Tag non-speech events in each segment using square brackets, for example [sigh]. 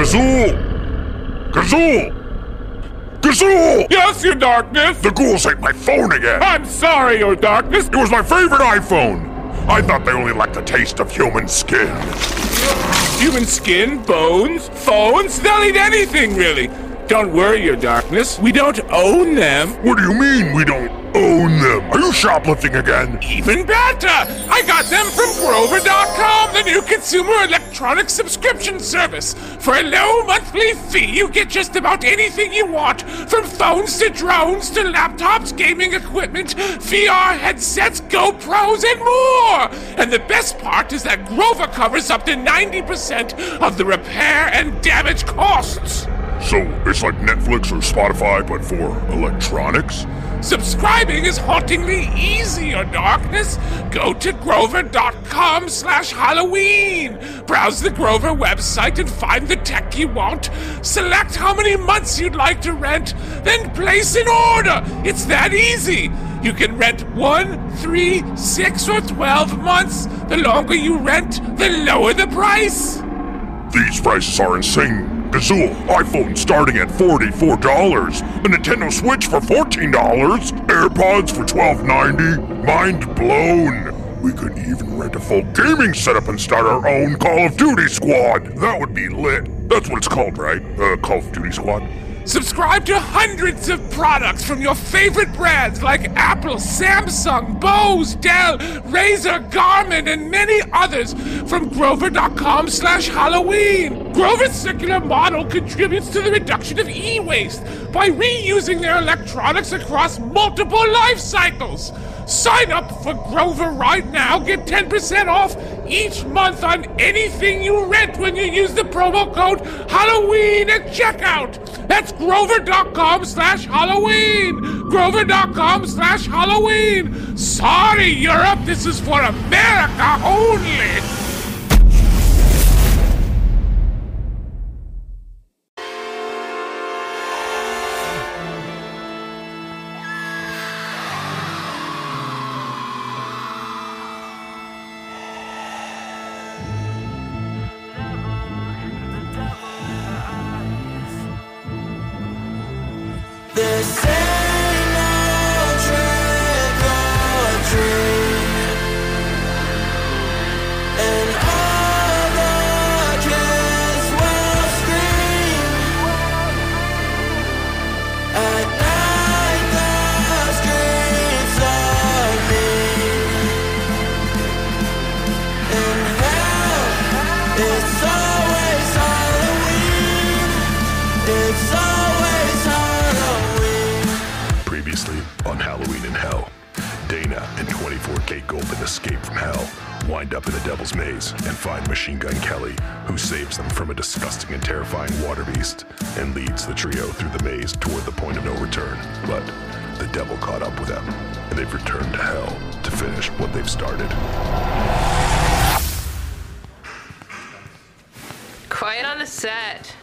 Gazoo! Gazoo! Gazoo! Yes, your darkness! The ghouls ate my phone again! I'm sorry, your darkness! It was my favorite iPhone! I thought they only liked the taste of human skin. Human skin, bones, phones, they'll eat anything, really. Don't worry, your darkness. We don't own them. What do you mean we don't own them? Are you shoplifting again? Even better! I got them from Grover.com, the new consumer electronic subscription service. For a low monthly fee, you get just about anything you want from phones to drones to laptops, gaming equipment, VR headsets, GoPros, and more! And the best part is that Grover covers up to 90% of the repair and damage costs. So it's like Netflix or Spotify, but for electronics? Subscribing is hauntingly easy, your darkness. Go to grover.com slash Halloween. Browse the Grover website and find the tech you want. Select how many months you'd like to rent, then place an order. It's that easy. You can rent one, three, six, or twelve months. The longer you rent, the lower the price. These prices are insane. Gazoo, iPhone starting at $44, a Nintendo Switch for $14, AirPods for $12.90. Mind blown. We could even rent a full gaming setup and start our own Call of Duty squad. That would be lit. That's what it's called, right? Uh, Call of Duty squad. Subscribe to hundreds of products from your favorite brands like Apple, Samsung, Bose, Dell, Razer, Garmin, and many others from Grover.com slash Halloween. Grover's circular model contributes to the reduction of e-waste by reusing their electronics across multiple life cycles. Sign up for Grover right now. Get 10% off each month on anything you rent when you use the promo code Halloween at checkout. That's grover.com slash Halloween. Grover.com slash Halloween. Sorry, Europe. This is for America only. 24kGoldn escape from hell, wind up in the Devil's Maze, and find Machine Gun Kelly, who saves them from a disgusting and terrifying water beast, and leads the trio through the maze toward the point of no return. But the devil caught up with them, and they've returned to hell to finish what they've started. Quiet on the set.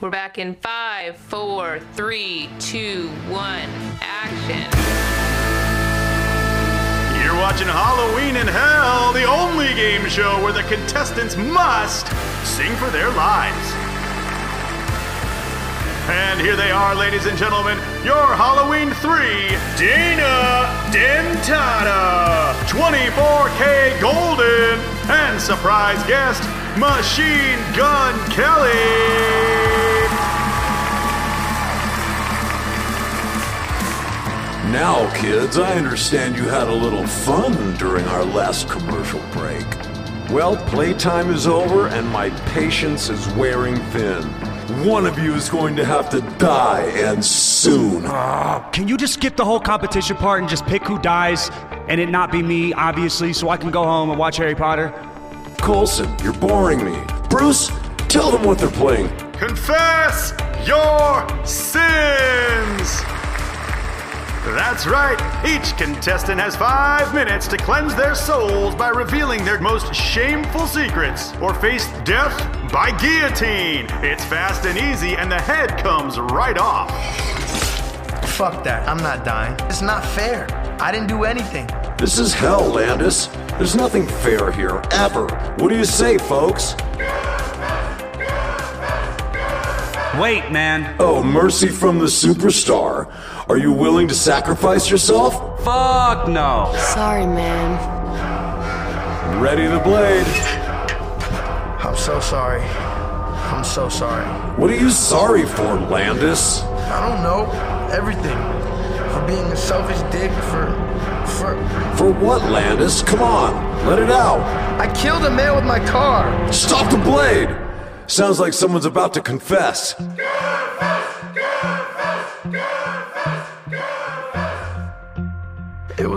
We're back in five, four, three, two, one, action. Watching Halloween in Hell, the only game show where the contestants must sing for their lives. And here they are, ladies and gentlemen, your Halloween 3, Dana Dentata, 24kGoldn, and surprise guest, Machine Gun Kelly. Now, kids, I understand you had a little fun during our last commercial break. Well, playtime is over and my patience is wearing thin. One of you is going to have to die, and soon. Ah, can you just skip the whole competition part and just pick who dies and it not be me, obviously, so I can go home and watch Harry Potter? Colson, you're boring me. Bruce, Tell them what they're playing. Confess your sins! That's right. Each contestant has five minutes to cleanse their souls by revealing their most shameful secrets or face death by guillotine. It's fast and easy, and the head comes right off. Fuck that. I'm not dying. It's not fair. I didn't do anything. This is hell, Landis. There's nothing fair here, ever. What do you say, folks? Wait, man. Oh, mercy from the superstar. Are you willing to sacrifice yourself? Fuck no. Sorry, man. Ready the blade. I'm so sorry. I'm so sorry. What are you sorry for, Landis? I don't know. Everything. For being a selfish dick, for. for. For what, Landis? Come on, let it out. I killed a man with my car. Stop the blade! Sounds like someone's about to confess.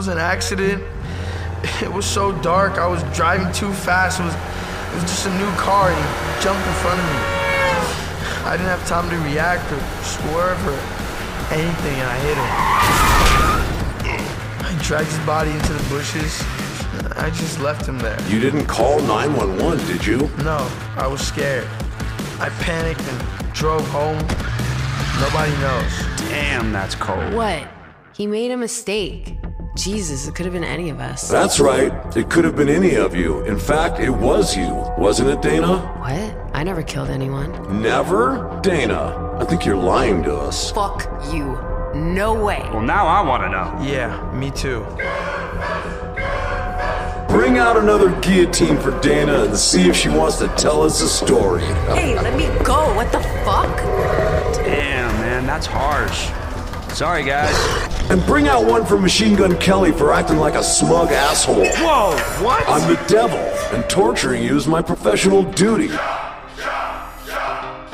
Was an accident. It was so dark. I was driving too fast. It was, it was just a new car and he jumped in front of me. I didn't have time to react or swerve or anything and I hit him. I dragged his body into the bushes. I just left him there. You didn't call 911, did you? No, I was scared. I panicked and drove home. Nobody knows. Damn, that's cold. What? He made a mistake. Jesus, it could have been any of us. That's right. It could have been any of you. In fact, it was you, wasn't it, Dana? What? I never killed anyone. Never? Dana, I think you're lying to us. Fuck you. No way. Well, now I want to know. Yeah, me too. Bring out another guillotine for Dana and see if she wants to tell us a story. Hey, let me go. What the fuck? Damn, man, that's harsh. Sorry, guys. And bring out one for Machine Gun Kelly for acting like a smug asshole. Whoa, what? I'm the devil, and torturing you is my professional duty.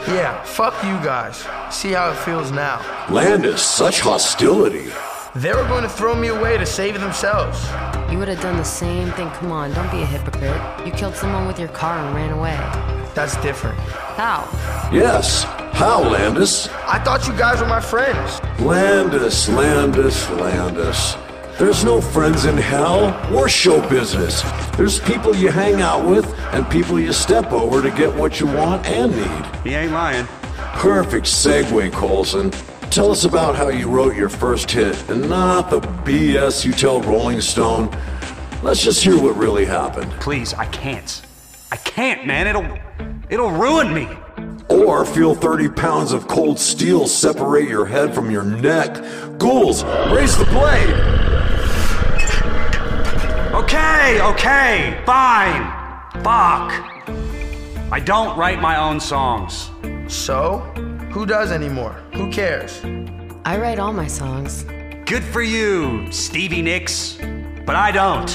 Yeah, fuck you guys. See how it feels now. Landis, such hostility. They were going to throw me away to save themselves. You would have done the same thing. Come on, don't be a hypocrite. You killed someone with your car and ran away. That's different. How? Yes. How, Landis? I thought you guys were my friends. Landis, Landis, Landis. There's no friends in hell or show business. There's people you hang out with and people you step over to get what you want and need. He ain't lying. Perfect segue, Colson. Tell us about how you wrote your first hit and not the BS you tell Rolling Stone. Let's just hear what really happened. Please, I can't. I can't, man. It'll it'll ruin me. Or feel 30 pounds of cold steel separate your head from your neck. Ghouls, raise the blade! Okay, okay, fine. Fuck. I don't write my own songs. So? Who does anymore? Who cares? I write all my songs. Good for you, Stevie Nicks. But I don't.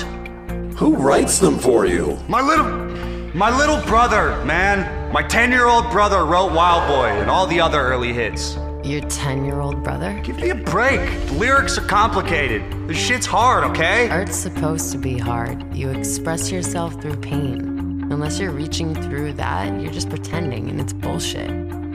Who writes them for you? My little my little brother, man. My 10-year-old brother wrote Wild Boy and all the other early hits. Your 10 year old brother? Give me a break. The lyrics are complicated. This shit's hard, okay? Art's supposed to be hard. You express yourself through pain. Unless you're reaching through that, you're just pretending and it's bullshit.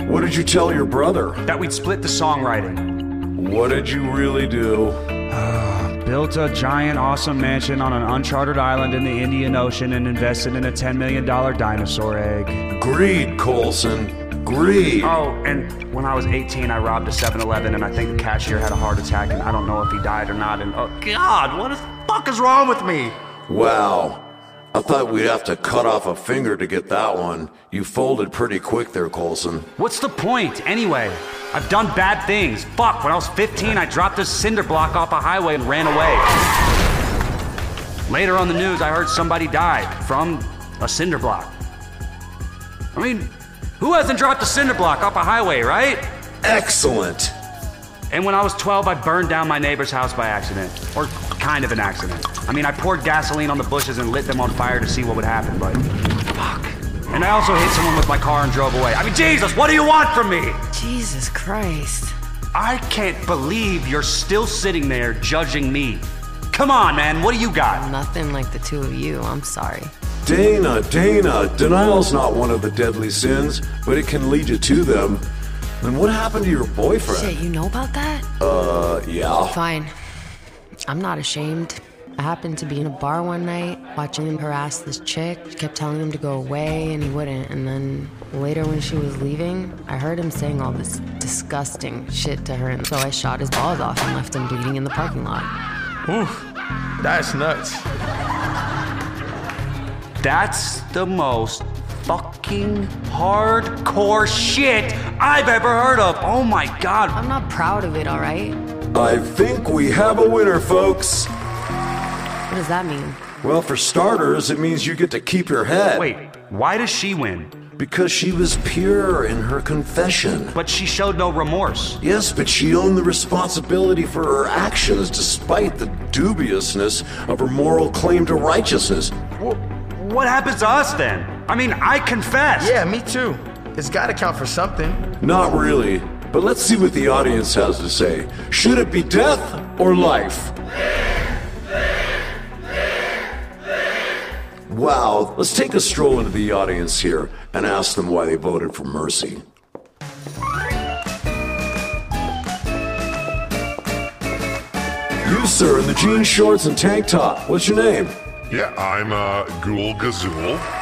What did you tell your brother? That we'd split the songwriting. What did you really do? Oh. Built a giant, awesome mansion on an uncharted island in the Indian Ocean and invested in a $10 million dinosaur egg. Greed, Colson. Greed. Oh, and when I was 18, I robbed a 7 Eleven, and I think the cashier had a heart attack, and I don't know if he died or not. And oh, God, what the fuck is wrong with me? Wow. I thought we'd have to cut off a finger to get that one. You folded pretty quick there, Colson. What's the point, anyway? I've done bad things. Fuck, when I was 15, I dropped a cinder block off a highway and ran away. Later on the news, I heard somebody died from a cinder block. I mean, who hasn't dropped a cinder block off a highway, right? Excellent. And when I was 12, I burned down my neighbor's house by accident. Or kind of an accident. I mean, I poured gasoline on the bushes and lit them on fire to see what would happen, but. Fuck. And I also hit someone with my car and drove away. I mean, Jesus, what do you want from me? Jesus Christ. I can't believe you're still sitting there judging me. Come on, man, what do you got? Nothing like the two of you. I'm sorry. Dana, Dana, denial's not one of the deadly sins, but it can lead you to them. And what happened to your boyfriend? Shit, you know about that? Uh, yeah. Fine. I'm not ashamed. I happened to be in a bar one night watching him harass this chick. She kept telling him to go away and he wouldn't. And then later when she was leaving, I heard him saying all this disgusting shit to her. And so I shot his balls off and left him bleeding in the parking lot. Oof, that's nuts. That's the most fucking hardcore shit I've ever heard of. Oh my god. I'm not proud of it, alright? I think we have a winner, folks. What does that mean? Well, for starters, it means you get to keep your head. Wait, why does she win? Because she was pure in her confession. But she showed no remorse. Yes, but she owned the responsibility for her actions despite the dubiousness of her moral claim to righteousness. Well, what happens to us then? I mean, I confess. Yeah, me too. It's gotta count for something. Not really. But let's see what the audience has to say. Should it be death or life? Wow, let's take a stroll into the audience here and ask them why they voted for Mercy. You, sir, in the jean shorts and tank top. What's your name? Yeah, I'm uh, Ghoul Gazul.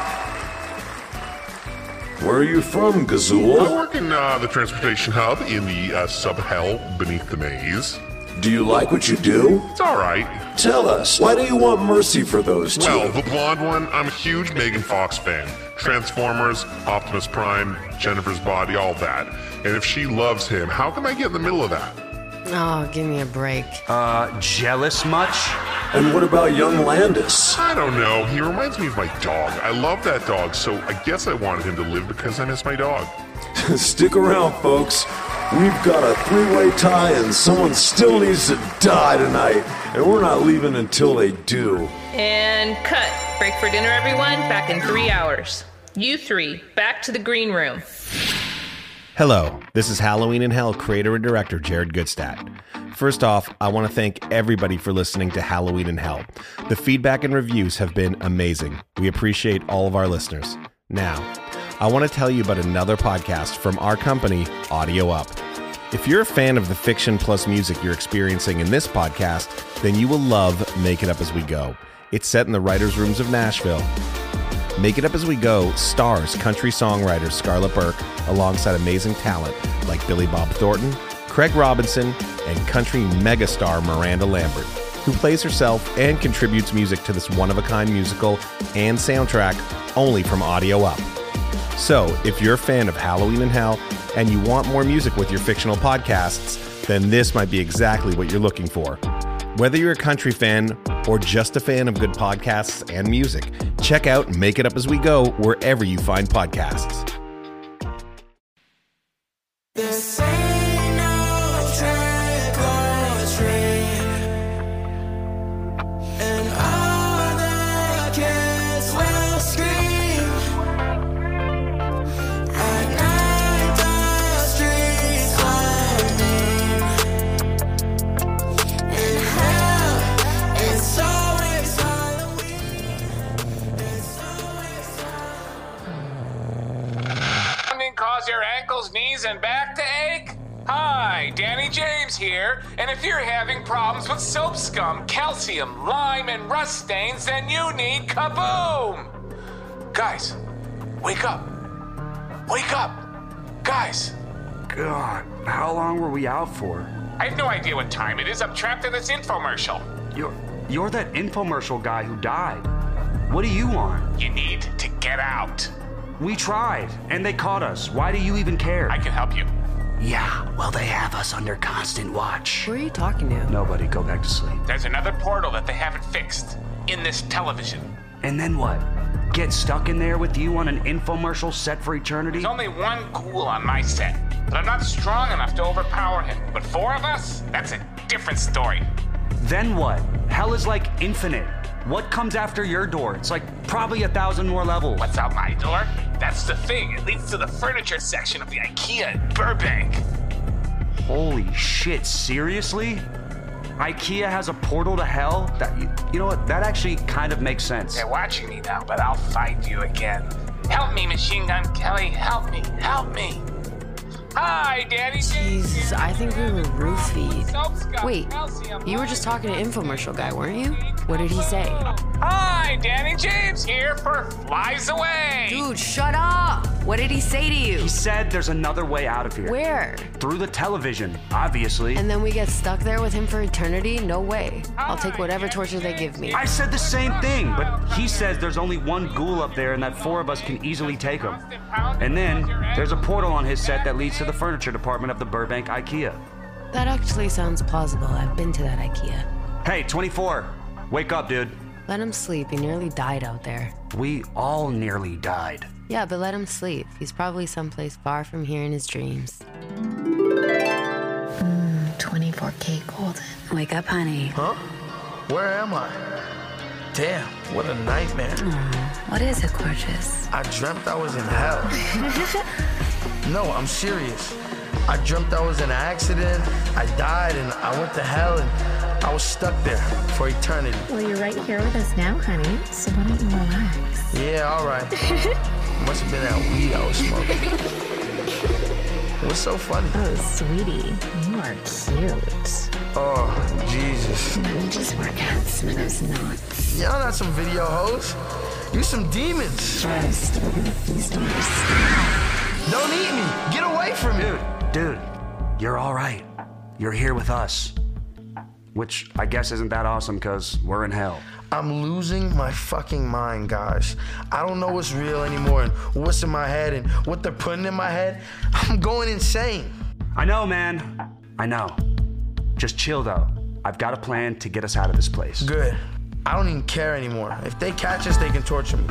Where are you from, I Gazool? work in uh, the transportation hub in the uh, sub hell beneath the maze. Do you like what you do? It's alright. Tell us, why do you want mercy for those two? Well, the blonde one, I'm a huge Megan Fox fan. Transformers, Optimus Prime, Jennifer's Body, all that. And if she loves him, how can I get in the middle of that? Oh, give me a break. Uh, jealous much? and what about young Landis? I don't know. He reminds me of my dog. I love that dog, so I guess I wanted him to live because I miss my dog. [laughs] Stick around, folks. We've got a three-way tie, and someone still needs to die tonight, and we're not leaving until they do. And cut. Break for dinner, everyone. Back in three hours. You three, back to the green room. Hello, this is Halloween in Hell creator and director Jared Gutstadt. First off, I want to thank everybody for listening to Halloween in Hell. The feedback and reviews have been amazing. We appreciate all of our listeners. Now, I want to tell you about another podcast from our company, Audio Up. If you're a fan of the fiction plus music you're experiencing in this podcast, then you will love Make It Up As We Go. It's set in the writers' rooms of Nashville. Make It Up As We Go stars country songwriter Scarlett Burke alongside amazing talent like Billy Bob Thornton, Craig Robinson, and country megastar Miranda Lambert, who plays herself and contributes music to this one of a kind musical and soundtrack only from Audio Up. So, if you're a fan of Halloween in Hell and you want more music with your fictional podcasts, then this might be exactly what you're looking for. Whether you're a country fan or just a fan of good podcasts and music, check out Make It Up As We Go wherever you find podcasts. Calcium, lime, and rust stains, then you need Kaboom! Guys, wake up! Wake up! Guys, God, how long were we out for? I have no idea what time it is. I'm trapped in this infomercial. You're you're that infomercial guy who died. What do you want? You need to get out. We tried, and they caught us. Why do you even care? I can help you. Yeah, well, they have us under constant watch. Who are you talking to? Nobody, go back to sleep. There's another portal that they haven't fixed in this television. And then what? Get stuck in there with you on an infomercial set for eternity? There's only one ghoul on my set, but I'm not strong enough to overpower him. But four of us? That's a different story. Then what? Hell is like infinite. What comes after your door? It's like probably a thousand more levels. What's out my door? That's the thing. It leads to the furniture section of the IKEA in Burbank. Holy shit, seriously? IKEA has a portal to hell? That you, you know what? That actually kind of makes sense. They're watching me now, but I'll find you again. Help me, Machine Gun Kelly. Help me. Help me. Hi, Danny. Jesus, I think we were roofied. Wait, you were just talking to infomercial guy, weren't you? What did he say? Hi, Danny James here for Flies Away. Dude, shut up! What did he say to you? He said there's another way out of here. Where? Through the television, obviously. And then we get stuck there with him for eternity? No way. I'll take whatever torture they give me. I said the same thing, but he says there's only one ghoul up there and that four of us can easily take him. And then there's a portal on his set that leads to the furniture department of the Burbank IKEA. That actually sounds plausible. I've been to that IKEA. Hey, 24, wake up, dude. Let him sleep. He nearly died out there. We all nearly died. Yeah, but let him sleep. He's probably someplace far from here in his dreams. Hmm, 24kGoldn. Wake up, honey. Huh? Where am I? Damn, what a nightmare. Hmm, what is it, gorgeous? I dreamt I was in hell. [laughs] no, I'm serious. I dreamt I was in an accident, I died, and I went to hell, and I was stuck there for eternity. Well, you're right here with us now, honey. So why don't you relax? Yeah, alright. [laughs] Must have been that weed I was smoking. What's so funny? Oh, sweetie, you are cute. Oh, Jesus. You just work out some of those knots. Y'all not some video hoes. You some demons. First, we're gonna feast on your style. Don't eat me. Get away from me. Dude, dude, you're all right. You're here with us. Which I guess isn't that awesome because we're in hell. I'm losing my fucking mind, guys. I don't know what's real anymore and what's in my head and what they're putting in my head. [laughs] I'm going insane. I know, man. I know. Just chill though. I've got a plan to get us out of this place. Good. I don't even care anymore. If they catch us, they can torture me.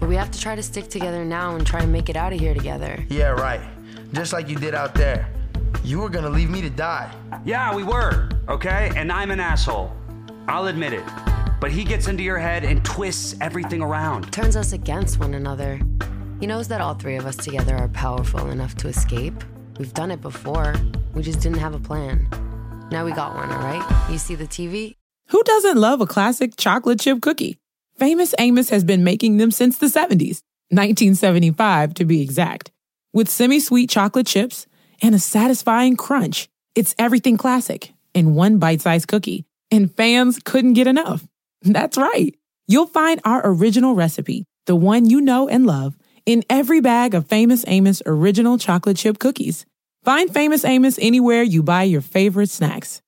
But we have to try to stick together now and try and make it out of here together. Yeah, right. Just like you did out there. You were gonna leave me to die. Yeah, we were, okay? And I'm an asshole. I'll admit it. But he gets into your head and twists everything around. Turns us against one another. He knows that all three of us together are powerful enough to escape. We've done it before. We just didn't have a plan. Now we got one, all right? You see the TV? Who doesn't love a classic chocolate chip cookie? Famous Amos has been making them since the 70s, 1975 to be exact. With semi sweet chocolate chips and a satisfying crunch, it's everything classic in one bite sized cookie, and fans couldn't get enough. [laughs] That's right. You'll find our original recipe, the one you know and love, in every bag of Famous Amos original chocolate chip cookies. Find Famous Amos anywhere you buy your favorite snacks.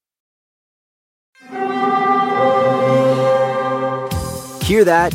Hear that?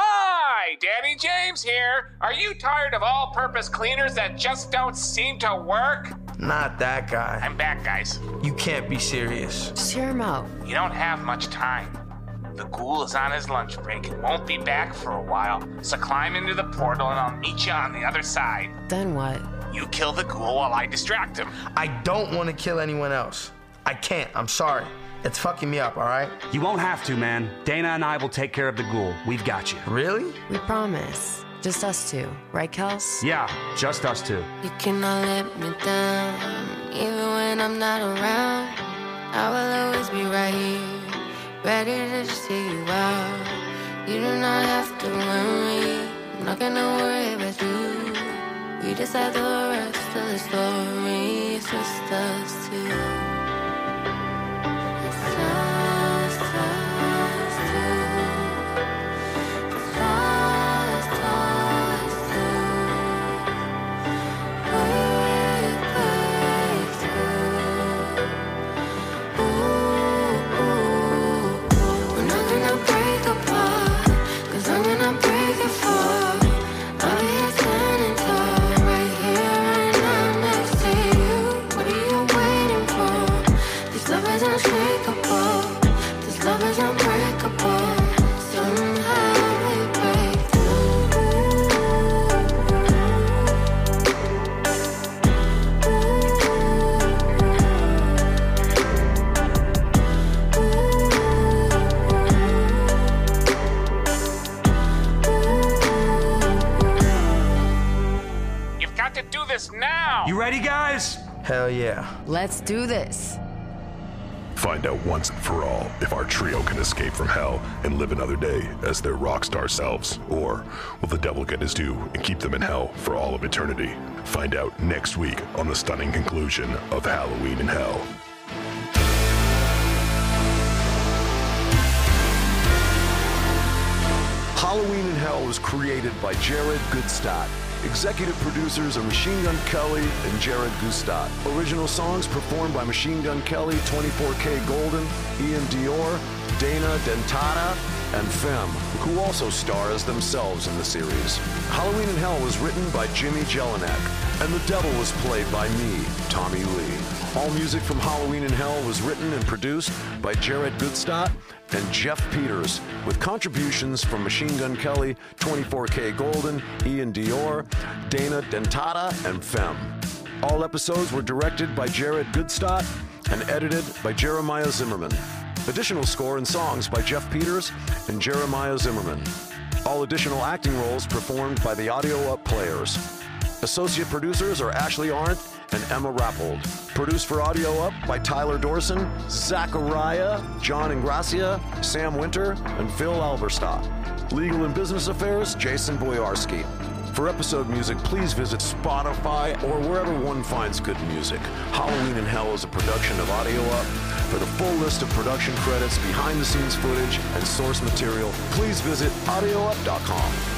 Hi, Danny James here. Are you tired of all purpose cleaners that just don't seem to work? Not that guy. I'm back, guys. You can't be serious. Just hear him out. You don't have much time. The ghoul is on his lunch break and won't be back for a while, so climb into the portal and I'll meet you on the other side. Then what? You kill the ghoul while I distract him. I don't want to kill anyone else. I can't. I'm sorry. It's fucking me up, all right? You won't have to, man. Dana and I will take care of the ghoul. We've got you. Really? We promise. Just us two, right, Kels? Yeah, just us two. You cannot let me down, even when I'm not around. I will always be right here, ready to see you out. You do not have to worry, I'm not gonna worry about you. We decide the rest of the story, it's just us two. Find out once and for all if our trio can escape from hell and live another day as their rock star selves, or will the devil get his due and keep them in hell for all of eternity? Find out next week on the stunning conclusion of Halloween in Hell. Halloween in Hell was created by Jared Gutstadt. Executive producers are Machine Gun Kelly and Jared Gutstadt. Original songs performed by Machine Gun Kelly, 24K Golden, Iann Dior, Dana Dentata, and Phem, who also star as themselves in the series. Halloween in Hell was written by Jimmy Jelinek, and the devil was played by me, Tommy Lee. All music from Halloween in Hell was written and produced by Jared Gutstadt and Jeff Peters, with contributions from Machine Gun Kelly, 24K Golden, Iann Dior, Dana Dentata, and Phem. All episodes were directed by Jared Gutstadt and edited by Jeremiah Zimmerman. Additional score and songs by Jeff Peters and Jeremiah Zimmerman. All additional acting roles performed by the Audio Up Players. Associate producers are Ashley Arndt and Emma Rappold. Produced for Audio Up by Tyler Dorson, Zachariah, John Ingracia, Sam Winter, and Phil Alberstadt. Legal and Business Affairs, Jason Boyarski. For episode music, please visit Spotify or wherever one finds good music. Halloween in Hell is a production of Audio Up. For the full list of production credits, behind the scenes footage, and source material, please visit audioup.com.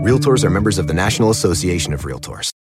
Realtors are members of the National Association of Realtors.